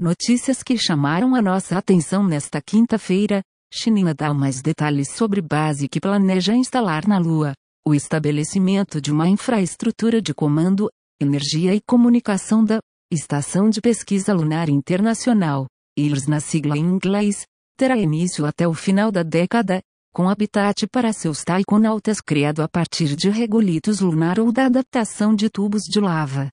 Notícias que chamaram a nossa atenção nesta quinta-feira. China dá mais detalhes sobre base que planeja instalar na Lua. O estabelecimento de uma infraestrutura de comando, energia e comunicação da Estação de Pesquisa Lunar Internacional, IRS na sigla em inglês, terá início até o final da década, com habitat para seus taikonautas criado a partir de regolitos lunar ou da adaptação de tubos de lava.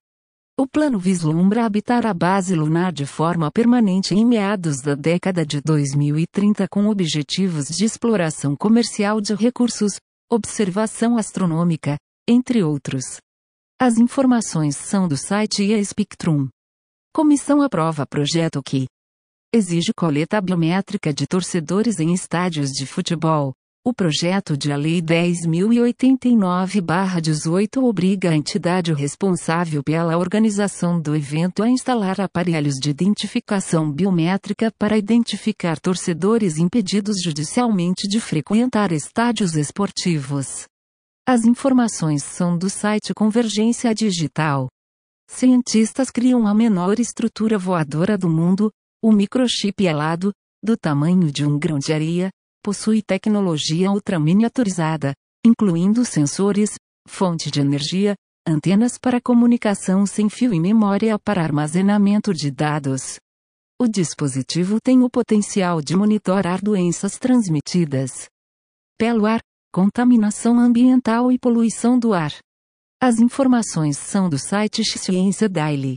O plano vislumbra habitar a base lunar de forma permanente em meados da década de 2030 com objetivos de exploração comercial de recursos, observação astronômica, entre outros. As informações são do site IA Spectrum. Comissão aprova projeto que exige coleta biométrica de torcedores em estádios de futebol, o projeto de Lei 10.089-18 obriga a entidade responsável pela organização do evento a instalar aparelhos de identificação biométrica para identificar torcedores impedidos judicialmente de frequentar estádios esportivos. As informações são do site Convergência Digital. Cientistas criam a menor estrutura voadora do mundo, o microchip alado, do tamanho de um grão de areia, possui tecnologia ultra-miniaturizada, incluindo sensores, fonte de energia, antenas para comunicação sem fio e memória para armazenamento de dados. O dispositivo tem o potencial de monitorar doenças transmitidas pelo ar, contaminação ambiental e poluição do ar. As informações são do site Ciência Daily.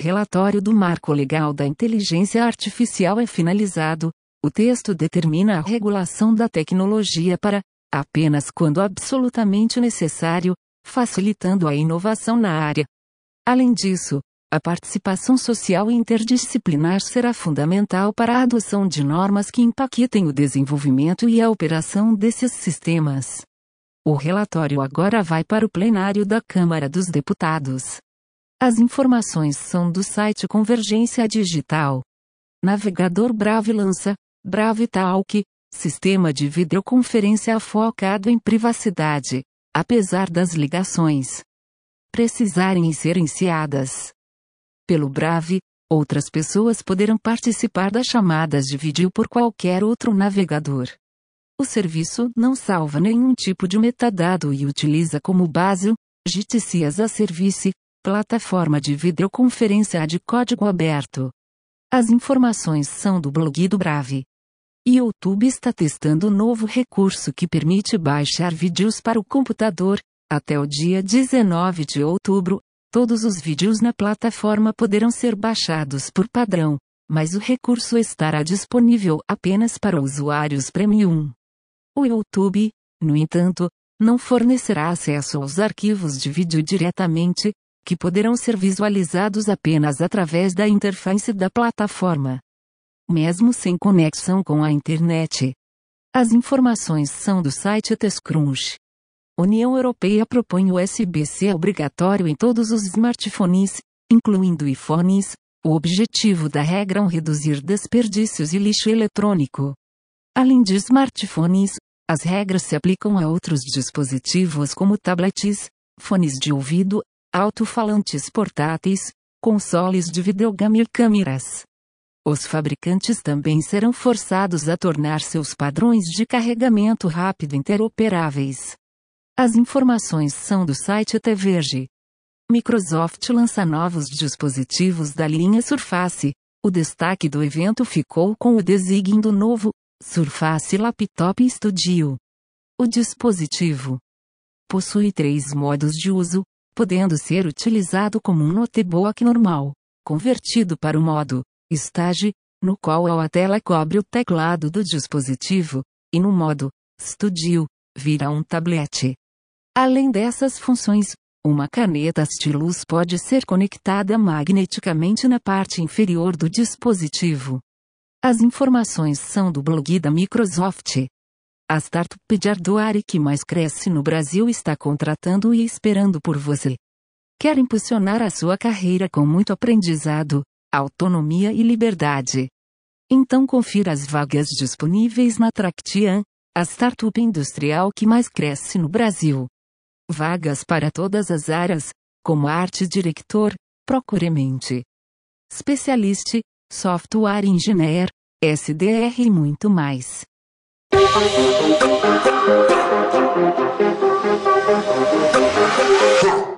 Relatório do Marco Legal da Inteligência Artificial é finalizado, o texto determina a regulação da tecnologia para, apenas quando absolutamente necessário, facilitando a inovação na área. Além disso, a participação social interdisciplinar será fundamental para a adoção de normas que impactem o desenvolvimento e a operação desses sistemas. O relatório agora vai para o plenário da Câmara dos Deputados. As informações são do site Convergência Digital. Navegador Brave lança, BraveTalk, sistema de videoconferência focado em privacidade, apesar das ligações precisarem ser iniciadas pelo Brave, outras pessoas poderão participar das chamadas de vídeo por qualquer outro navegador. O serviço não salva nenhum tipo de metadado e utiliza como base o GTC as a Service, plataforma de videoconferência de código aberto. As informações são do blog do Brave. YouTube está testando novo recurso que permite baixar vídeos para o computador. Até o dia 19 de outubro, todos os vídeos na plataforma poderão ser baixados por padrão, mas o recurso estará disponível apenas para usuários Premium. O YouTube, no entanto, não fornecerá acesso aos arquivos de vídeo diretamente, que poderão ser visualizados apenas através da interface da plataforma mesmo sem conexão com a internet. As informações são do site TestCrunch. União Europeia propõe o USB-C obrigatório em todos os smartphones, incluindo iPhones. O objetivo da regra é reduzir desperdícios e lixo eletrônico. Além de smartphones, as regras se aplicam a outros dispositivos como tablets, fones de ouvido, alto-falantes portáteis, consoles de videogame e câmeras. Os fabricantes também serão forçados a tornar seus padrões de carregamento rápido interoperáveis. As informações são do site TVerge. Microsoft lança novos dispositivos da linha Surface. O destaque do evento ficou com o design do novo Surface Laptop Studio. O dispositivo possui três modos de uso, podendo ser utilizado como um notebook normal, convertido para o modo Stage, no qual a tela cobre o teclado do dispositivo, e no modo Studio, vira um tablet. Além dessas funções, uma caneta stylus pode ser conectada magneticamente na parte inferior do dispositivo. As informações são do blog da Microsoft. A startup de hardware que mais cresce no Brasil está contratando e esperando por você. Quer impulsionar a sua carreira com muito aprendizado, autonomia e liberdade. Então confira as vagas disponíveis na Tractian, a startup industrial que mais cresce no Brasil. Vagas para todas as áreas, como arte diretor, procuremente. Especialista, Software Engineer, SDR e muito mais. Thank you.